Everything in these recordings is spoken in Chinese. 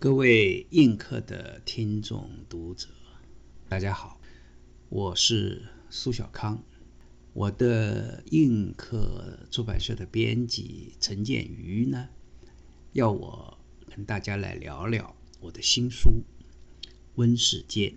各位映客的听众读者，大家好，我是苏小康。我的映客出版社的编辑陈建瑜呢，要我跟大家来聊聊我的新书《温世界》。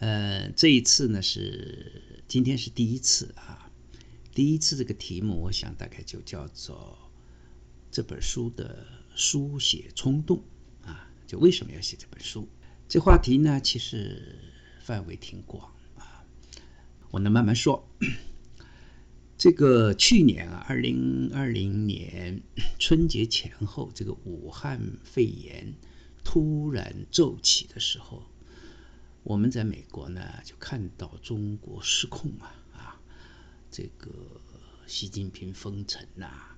呃，这一次呢是今天是第一次啊，第一次这个题目，我想大概就叫做这本书的书写冲动。就为什么要写这本书？这话题呢，其实范围挺广啊。我能慢慢说。这个去年啊，二零二零年春节前后，这个武汉肺炎突然骤起的时候，我们在美国呢，就看到中国失控啊啊！这个习近平封城呐，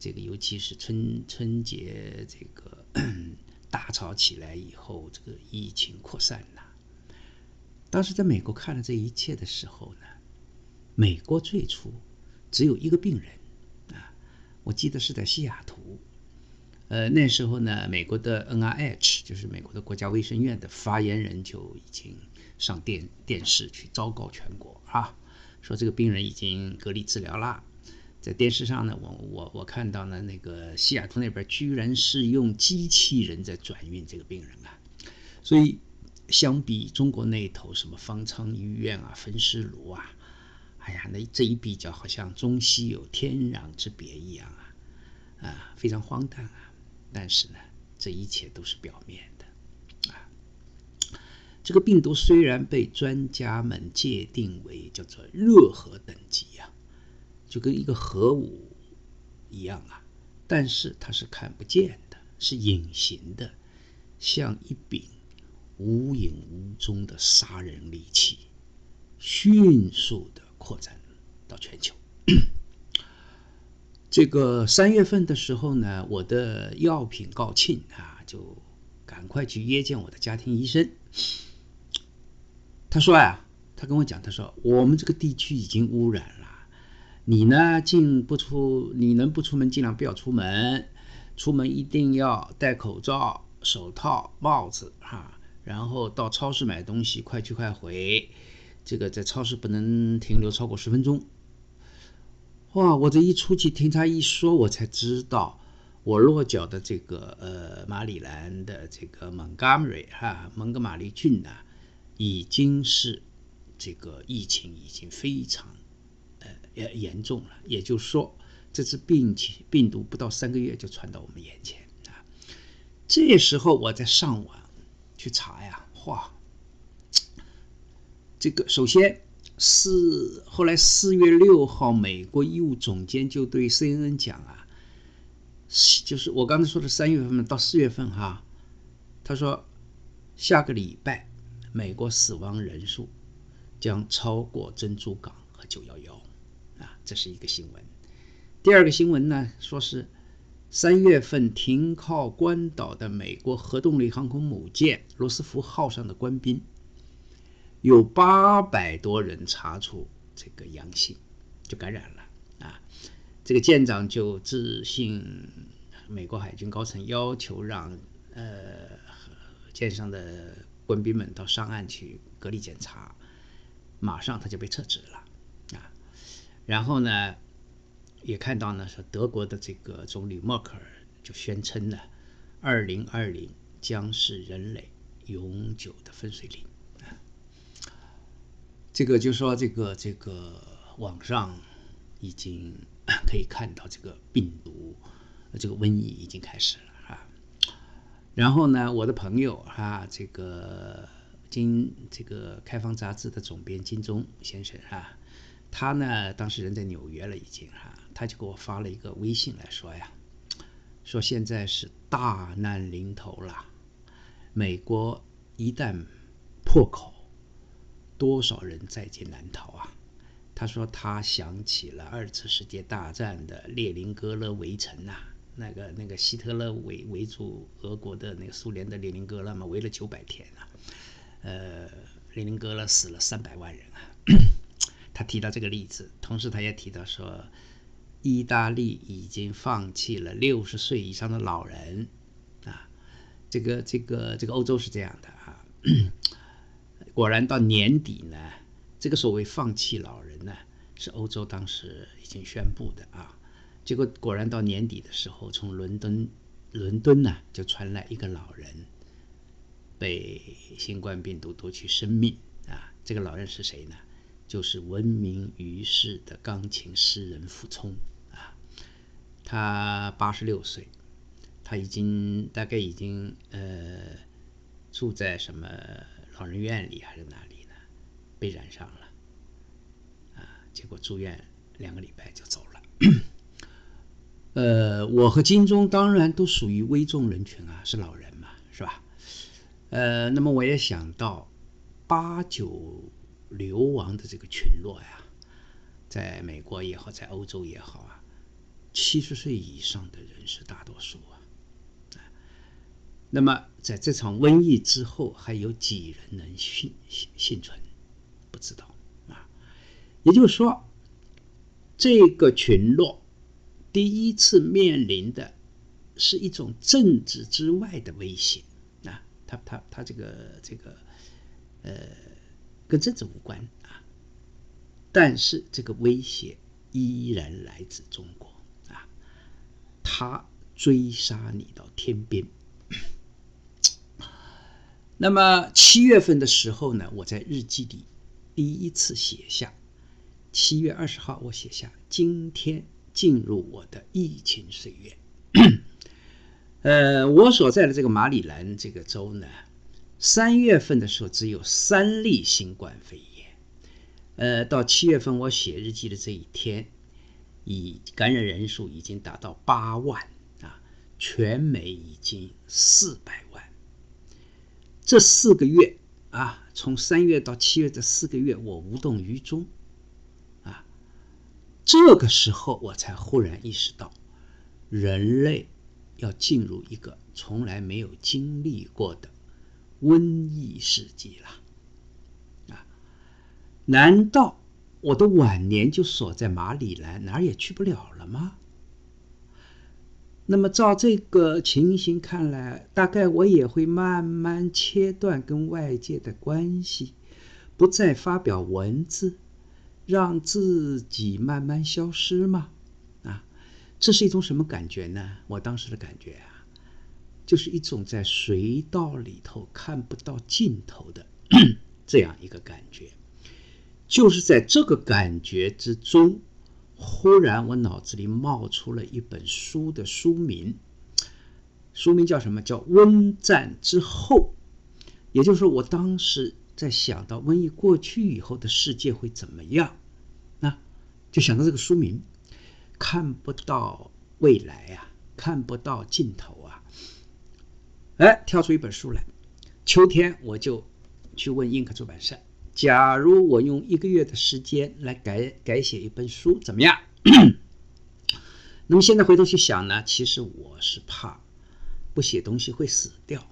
这个尤其是春春节这个。大潮起来以后，这个疫情扩散呐。当时在美国看了这一切的时候呢，美国最初只有一个病人啊，我记得是在西雅图。呃，那时候呢，美国的 NIH 就是美国的国家卫生院的发言人就已经上电电视去昭告全国啊，说这个病人已经隔离治疗啦。在电视上呢，我我我看到呢，那个西雅图那边居然是用机器人在转运这个病人啊，所以相比中国那头什么方舱医院啊、焚尸炉啊，哎呀，那这一比较好像中西有天壤之别一样啊，啊，非常荒诞啊。但是呢，这一切都是表面的啊。这个病毒虽然被专家们界定为叫做热核等级呀。就跟一个核武一样啊，但是它是看不见的，是隐形的，像一柄无影无踪的杀人利器，迅速的扩展到全球。这个三月份的时候呢，我的药品告罄啊，就赶快去约见我的家庭医生。他说呀，他跟我讲，他说我们这个地区已经污染了。你呢，进不出，你能不出门尽量不要出门，出门一定要戴口罩、手套、帽子哈。然后到超市买东西，快去快回，这个在超市不能停留超过十分钟。哇，我这一出去听他一说，我才知道，我落脚的这个呃马里兰的这个蒙哥马利哈蒙哥马利郡呢，已经是这个疫情已经非常。呃也严重了，也就是说，这次病情病毒不到三个月就传到我们眼前啊！这时候我在上网去查呀，哇，这个首先四后来四月六号，美国医务总监就对 CNN 讲啊，就是我刚才说的三月份到四月份哈，他说下个礼拜美国死亡人数将超过珍珠港和九幺幺。啊，这是一个新闻。第二个新闻呢，说是三月份停靠关岛的美国核动力航空母舰罗斯福号上的官兵，有八百多人查出这个阳性，就感染了啊。这个舰长就致信美国海军高层，要求让呃舰上的官兵们到上岸去隔离检查，马上他就被撤职了。然后呢，也看到呢，说德国的这个总理默克尔就宣称呢，二零二零将是人类永久的分水岭。这个就说这个这个网上已经 可以看到这个病毒，这个瘟疫已经开始了啊。然后呢，我的朋友哈，这个金这个开放杂志的总编金钟先生啊。他呢，当时人在纽约了，已经哈，他就给我发了一个微信来说呀，说现在是大难临头了，美国一旦破口，多少人在劫难逃啊？他说他想起了二次世界大战的列宁格勒围城呐，那个那个希特勒围围住俄国的那个苏联的列宁格勒嘛，围了九百天啊，呃，列宁格勒死了三百万人啊。他提到这个例子，同时他也提到说，意大利已经放弃了六十岁以上的老人，啊，这个这个这个欧洲是这样的啊，果然到年底呢，这个所谓放弃老人呢，是欧洲当时已经宣布的啊。结果果然到年底的时候，从伦敦伦敦呢就传来一个老人被新冠病毒夺去生命啊。这个老人是谁呢？就是闻名于世的钢琴诗人傅聪啊。他八十六岁。他已经大概已经呃住在什么老人院里还是哪里呢？被染上了啊，结果住院两个礼拜就走了。呃，我和金钟当然都属于危重人群啊，是老人嘛，是吧？呃，那么我也想到八九流亡的这个群落呀，在美国也好，在欧洲也好啊，七十岁以上的人是大多数啊。那么，在这场瘟疫之后，还有几人能幸幸幸存？不知道啊。也就是说，这个群落第一次面临的是一种政治之外的威胁啊。他他他这个这个呃，跟政治无关啊。但是这个威胁依然来自中国啊。他追杀你到天边。那么七月份的时候呢，我在日记里第一次写下，七月二十号我写下，今天进入我的疫情岁月。呃，我所在的这个马里兰这个州呢，三月份的时候只有三例新冠肺炎，呃，到七月份我写日记的这一天，已感染人数已经达到八万啊，全美已经四百万。这四个月啊，从三月到七月这四个月，我无动于衷，啊，这个时候我才忽然意识到，人类要进入一个从来没有经历过的瘟疫世纪了，啊，难道我的晚年就锁在马里兰，哪儿也去不了了吗？那么照这个情形看来，大概我也会慢慢切断跟外界的关系，不再发表文字，让自己慢慢消失吗？啊，这是一种什么感觉呢？我当时的感觉啊，就是一种在隧道里头看不到尽头的 这样一个感觉，就是在这个感觉之中。忽然，我脑子里冒出了一本书的书名，书名叫什么？叫《瘟战之后》。也就是说，我当时在想到瘟疫过去以后的世界会怎么样，那就想到这个书名，看不到未来啊，看不到尽头啊。哎，跳出一本书来。秋天，我就去问映客出版社。假如我用一个月的时间来改改写一本书，怎么样？那么现在回头去想呢，其实我是怕不写东西会死掉，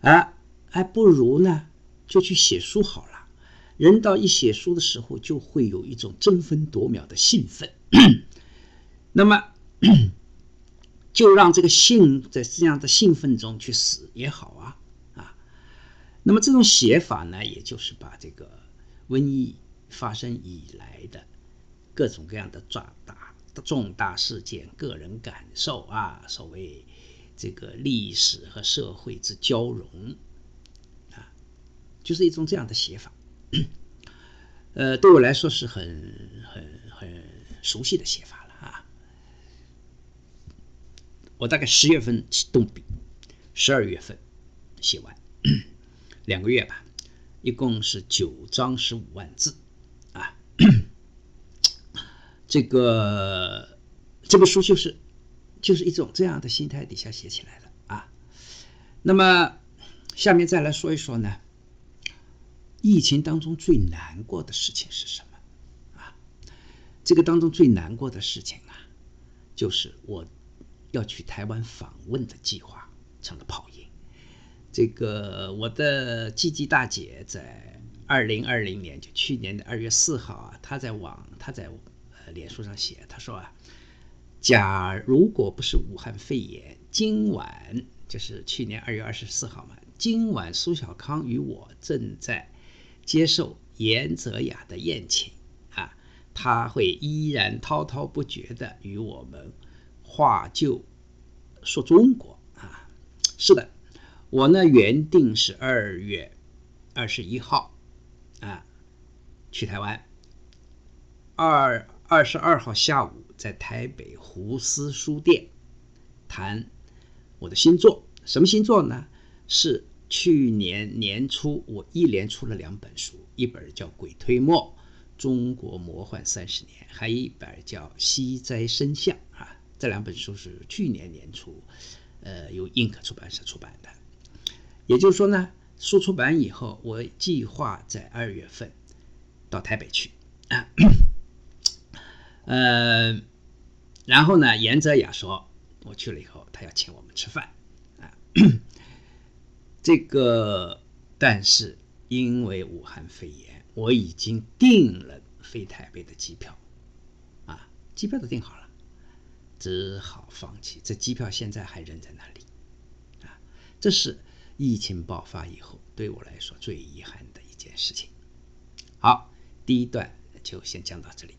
啊，还不如呢就去写书好了。人到一写书的时候，就会有一种争分夺秒的兴奋，那么就让这个兴在这样的兴奋中去死也好啊。啊那么这种写法呢，也就是把这个瘟疫发生以来的各种各样的重大的重大事件、个人感受啊，所谓这个历史和社会之交融啊，就是一种这样的写法。呃，对我来说是很很很熟悉的写法了啊。我大概十月份动笔，十二月份写完。两个月吧，一共是九章十五万字，啊，这个这本书就是就是一种这样的心态底下写起来的啊。那么下面再来说一说呢，疫情当中最难过的事情是什么啊？这个当中最难过的事情啊，就是我要去台湾访问的计划成了泡影。这个我的季季大姐在二零二零年，就去年的二月四号啊，她在网，她在呃脸书上写，她说啊，假如果不是武汉肺炎，今晚就是去年二月二十四号嘛。今晚苏小康与我正在接受严泽雅的宴请啊，他会依然滔滔不绝的与我们话就说中国啊。是的，我呢原定是二月二十一号啊去台湾，二二十二号下午在台北胡思书店谈我的新作，什么新作呢？是。去年年初，我一连出了两本书，一本叫《鬼推磨：中国魔幻三十年》，还有一本叫《西斋生相》。这两本书是去年年初，呃，由映客出版社出版的。也就是说呢，书出版以后，我计划在二月份到台北去啊。呃，然后呢，严泽雅说，我去了以后，他要请我们吃饭啊。这个，但是因为武汉肺炎，我已经订了飞台北的机票，啊，机票都订好了，只好放弃。这机票现在还扔在那里，啊，这是疫情爆发以后对我来说最遗憾的一件事情。好，第一段就先讲到这里。